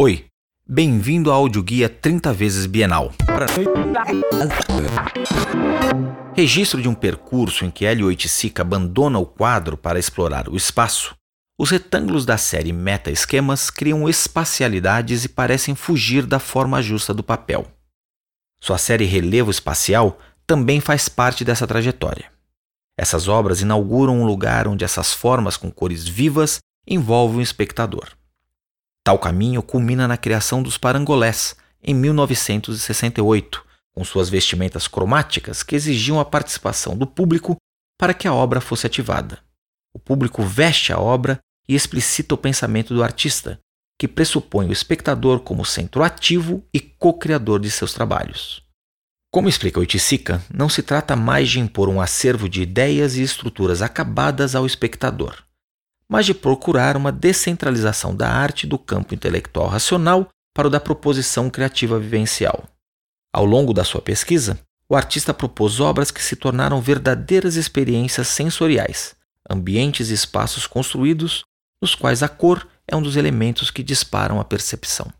Oi, bem-vindo ao audioguia 30 vezes bienal. Registro de um percurso em que Hélio Oiticica abandona o quadro para explorar o espaço. Os retângulos da série meta-esquemas criam espacialidades e parecem fugir da forma justa do papel. Sua série Relevo Espacial também faz parte dessa trajetória. Essas obras inauguram um lugar onde essas formas com cores vivas envolvem o espectador. Tal caminho culmina na criação dos parangolés, em 1968, com suas vestimentas cromáticas que exigiam a participação do público para que a obra fosse ativada. O público veste a obra e explicita o pensamento do artista, que pressupõe o espectador como centro ativo e co-criador de seus trabalhos. Como explica Oiticica, não se trata mais de impor um acervo de ideias e estruturas acabadas ao espectador mas de procurar uma descentralização da arte do campo intelectual racional para o da proposição criativa vivencial. Ao longo da sua pesquisa, o artista propôs obras que se tornaram verdadeiras experiências sensoriais, ambientes e espaços construídos nos quais a cor é um dos elementos que disparam a percepção.